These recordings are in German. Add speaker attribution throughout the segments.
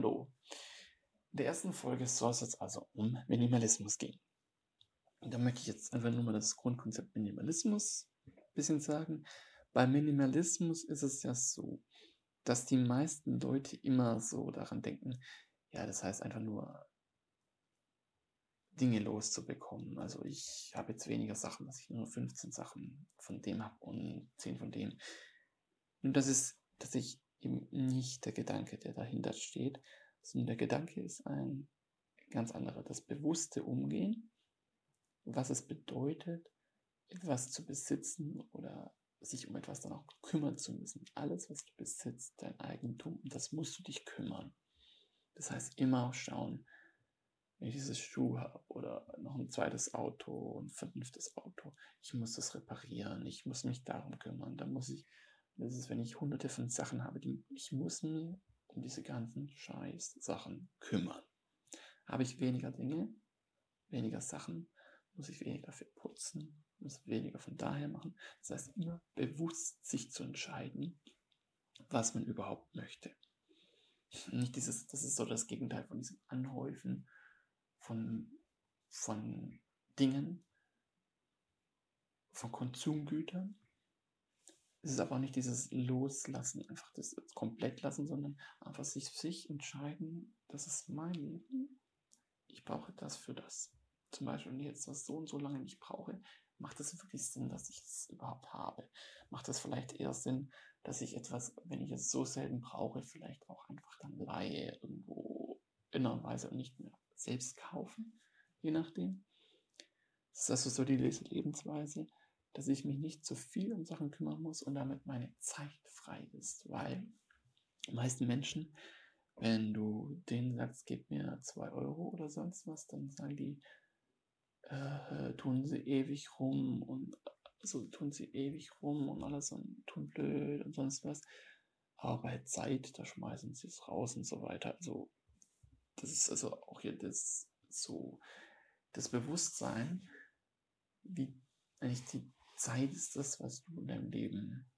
Speaker 1: Hallo. In der ersten Folge soll es jetzt also um Minimalismus gehen. Und da möchte ich jetzt einfach nur mal das Grundkonzept Minimalismus ein bisschen sagen. Bei Minimalismus ist es ja so, dass die meisten Leute immer so daran denken, ja, das heißt einfach nur Dinge loszubekommen. Also ich habe jetzt weniger Sachen, dass ich nur 15 Sachen von dem habe und 10 von dem. Und das ist tatsächlich eben nicht der Gedanke, der dahinter steht, sondern der Gedanke ist ein ganz anderer. Das bewusste Umgehen, was es bedeutet, etwas zu besitzen oder sich um etwas dann auch kümmern zu müssen. Alles, was du besitzt, dein Eigentum, das musst du dich kümmern. Das heißt, immer schauen, wenn ich dieses Schuh habe oder noch ein zweites Auto, ein fünftes Auto, ich muss das reparieren, ich muss mich darum kümmern, dann muss ich, das ist, wenn ich hunderte von Sachen habe, die, ich muss mir um diese ganzen scheiß Sachen kümmern. Habe ich weniger Dinge, weniger Sachen, muss ich weniger für putzen, muss weniger von daher machen. Das heißt, immer bewusst sich zu entscheiden, was man überhaupt möchte. Nicht dieses, das ist so das Gegenteil von diesem Anhäufen von, von Dingen, von Konsumgütern. Es ist aber auch nicht dieses Loslassen, einfach das komplett lassen, sondern einfach sich, sich entscheiden, das ist mein Leben. Ich brauche das für das. Zum Beispiel, wenn ich jetzt das so und so lange nicht brauche, macht es wirklich Sinn, dass ich es überhaupt habe? Macht es vielleicht eher Sinn, dass ich etwas, wenn ich es so selten brauche, vielleicht auch einfach dann leihe irgendwo in einer Weise und nicht mehr selbst kaufen, je nachdem. Das ist also so die Lebensweise, dass ich mich nicht zu viel um Sachen kümmern muss und damit meine Zeit frei ist, weil die meisten Menschen, wenn du denen sagst, gib mir zwei Euro oder sonst was, dann sagen die, äh, tun sie ewig rum und so tun sie ewig rum und alles und tun blöd und sonst was. Aber bei Zeit, da schmeißen sie es raus und so weiter. Also das ist also auch hier das so das Bewusstsein, wie eigentlich die Zeit ist das, was du in deinem Leben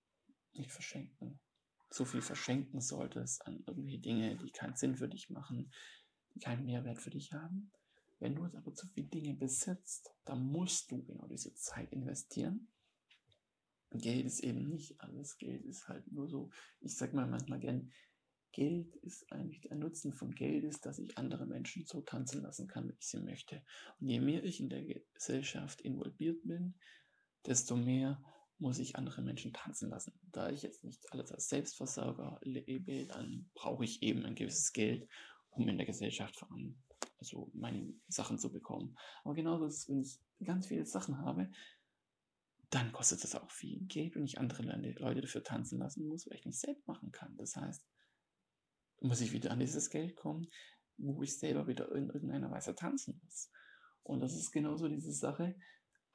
Speaker 1: nicht verschenken, so viel verschenken solltest an irgendwelche Dinge, die keinen Sinn für dich machen, die keinen Mehrwert für dich haben. Wenn du jetzt aber zu viele Dinge besitzt, dann musst du genau diese Zeit investieren. Geld ist eben nicht alles. Geld ist halt nur so, ich sag mal manchmal gern, Geld ist eigentlich, der Nutzen von Geld ist, dass ich andere Menschen so tanzen lassen kann, wie ich sie möchte. Und je mehr ich in der Gesellschaft involviert bin, desto mehr muss ich andere Menschen tanzen lassen. Da ich jetzt nicht alles als Selbstversorger lebe, dann brauche ich eben ein gewisses Geld, um in der Gesellschaft voran, also meine Sachen zu bekommen. Aber genauso ist, wenn ich ganz viele Sachen habe, dann kostet das auch viel Geld und ich andere Leute dafür tanzen lassen muss, weil ich nicht selbst machen kann. Das heißt, muss ich wieder an dieses Geld kommen, wo ich selber wieder in irgendeiner Weise tanzen muss. Und das ist genauso diese Sache.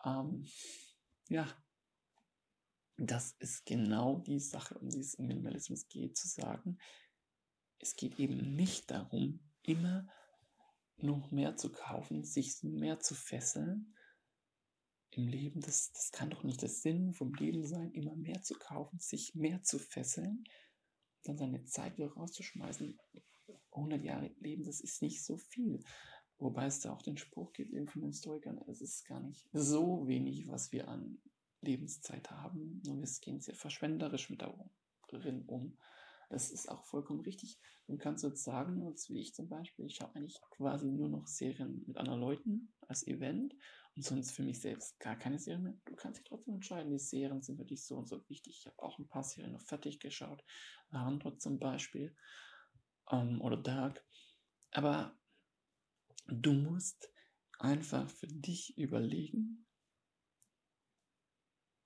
Speaker 1: Ähm, ja, das ist genau die Sache, um die es im Minimalismus geht, zu sagen, es geht eben nicht darum, immer noch mehr zu kaufen, sich mehr zu fesseln im Leben. Das, das kann doch nicht der Sinn vom Leben sein, immer mehr zu kaufen, sich mehr zu fesseln, dann seine Zeit wieder rauszuschmeißen. 100 Jahre leben, das ist nicht so viel. Wobei es da auch den Spruch gibt eben von den Stoikern, es ist gar nicht so wenig, was wir an Lebenszeit haben. Nur wir gehen sehr verschwenderisch mit darin um. Das ist auch vollkommen richtig. Du kannst jetzt sagen, jetzt wie ich zum Beispiel, ich schaue eigentlich quasi nur noch Serien mit anderen Leuten als Event und sonst für mich selbst gar keine Serien mehr. Du kannst dich trotzdem entscheiden, die Serien sind für dich so und so wichtig. Ich habe auch ein paar Serien noch fertig geschaut. Handlung zum Beispiel ähm, oder Dark. Aber du musst einfach für dich überlegen,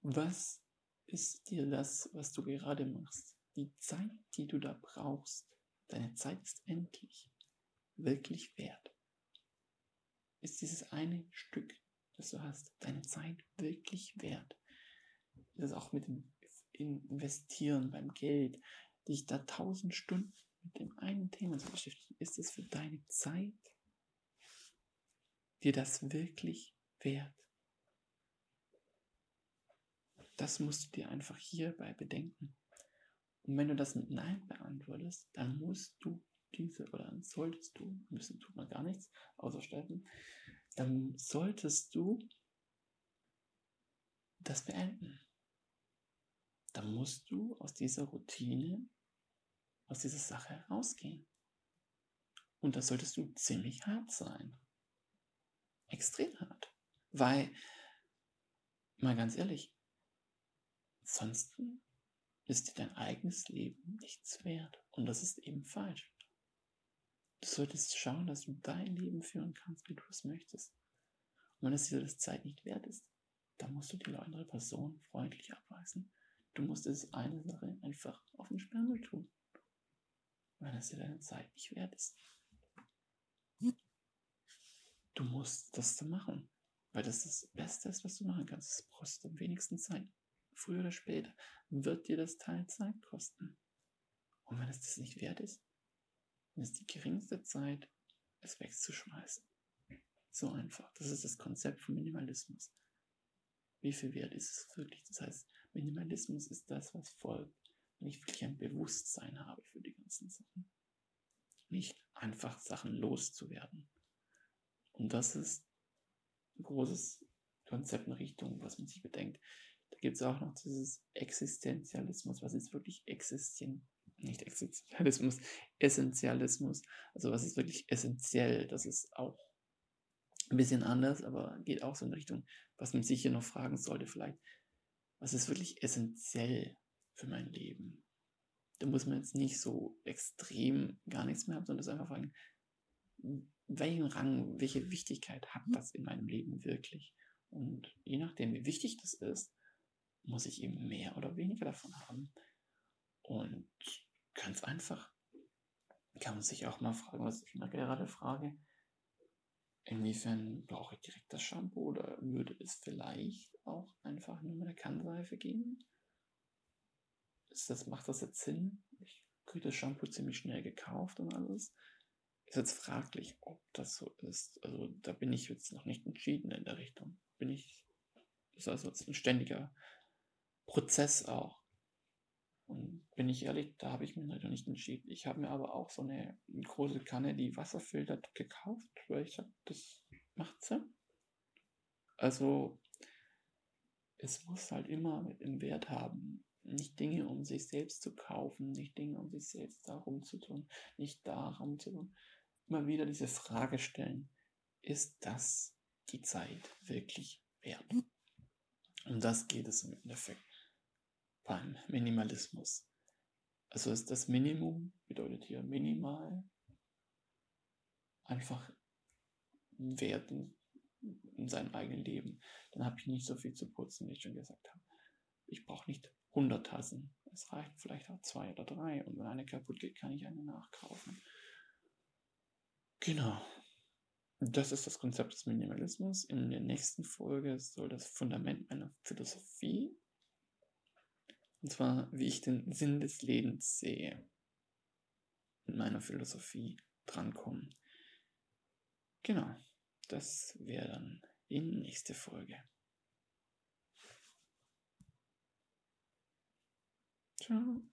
Speaker 1: was ist dir das, was du gerade machst? Die Zeit, die du da brauchst, deine Zeit ist endlich, wirklich wert. Ist dieses eine Stück das du hast, deine Zeit wirklich wert. Das auch mit dem Investieren beim Geld, dich da tausend Stunden mit dem einen Thema zu beschäftigen, ist es für deine Zeit dir das wirklich wert? Das musst du dir einfach hierbei bedenken. Und wenn du das mit Nein beantwortest, dann musst du diese, oder dann solltest du, müssen tut man gar nichts, außer sterben, dann solltest du das beenden. Dann musst du aus dieser Routine, aus dieser Sache rausgehen. Und da solltest du ziemlich hart sein. Extrem hart. Weil, mal ganz ehrlich, sonst ist dir dein eigenes Leben nichts wert. Und das ist eben falsch. Du solltest schauen, dass du dein Leben führen kannst, wie du es möchtest. Und wenn es dir das Zeit nicht wert ist, dann musst du die andere Person freundlich abweisen. Du musst es eine Sache einfach auf den Sperrmüll tun. Wenn es dir deine Zeit nicht wert ist. Du musst das dann machen. Weil das das Beste ist, was du machen kannst. Das kostet am wenigsten Zeit. Früher oder später wird dir das Teil Zeit kosten. Und wenn es das nicht wert ist, dann ist die geringste Zeit, es wegzuschmeißen. So einfach. Das ist das Konzept von Minimalismus. Wie viel wert ist es wirklich? Das heißt, Minimalismus ist das, was folgt, wenn ich wirklich ein Bewusstsein habe für die ganzen Sachen. Nicht einfach Sachen loszuwerden. Und das ist ein großes Konzept in Richtung, was man sich bedenkt. Da gibt es auch noch dieses Existenzialismus, was ist wirklich existent, nicht Existenzialismus, Essentialismus. Also was ist wirklich essentiell? Das ist auch ein bisschen anders, aber geht auch so in Richtung, was man sich hier noch fragen sollte, vielleicht, was ist wirklich essentiell für mein Leben? Da muss man jetzt nicht so extrem gar nichts mehr haben, sondern das einfach fragen, welchen Rang, welche Wichtigkeit hat das in meinem Leben wirklich? Und je nachdem, wie wichtig das ist, muss ich eben mehr oder weniger davon haben. Und ganz einfach kann man sich auch mal fragen, was ich mir gerade frage, inwiefern brauche ich direkt das Shampoo oder würde es vielleicht auch einfach nur mit der Kannseife gehen? Ist das, macht das jetzt Sinn? Ich kriege das Shampoo ziemlich schnell gekauft und alles. Ist jetzt fraglich, ob das so ist. Also da bin ich jetzt noch nicht entschieden in der Richtung. Bin ich, ist also jetzt ein ständiger Prozess auch. Und bin ich ehrlich, da habe ich mich leider nicht entschieden. Ich habe mir aber auch so eine große Kanne, die Wasser filtert, gekauft, weil ich habe, das macht Sinn. Also, es muss halt immer dem Wert haben. Nicht Dinge, um sich selbst zu kaufen, nicht Dinge, um sich selbst darum zu tun, nicht darum zu tun. Immer wieder diese Frage stellen, ist das die Zeit wirklich wert? Um das geht es im Endeffekt beim Minimalismus. Also ist das Minimum, bedeutet hier minimal, einfach werten in seinem eigenen Leben. Dann habe ich nicht so viel zu putzen, wie ich schon gesagt habe. Ich brauche nicht 100 Tassen. Es reicht vielleicht auch zwei oder drei. Und wenn eine kaputt geht, kann ich eine nachkaufen. Genau. Das ist das Konzept des Minimalismus. In der nächsten Folge soll das Fundament meiner Philosophie und zwar, wie ich den Sinn des Lebens sehe. In meiner Philosophie drankommen. Genau. Das wäre dann die nächste Folge. Ciao.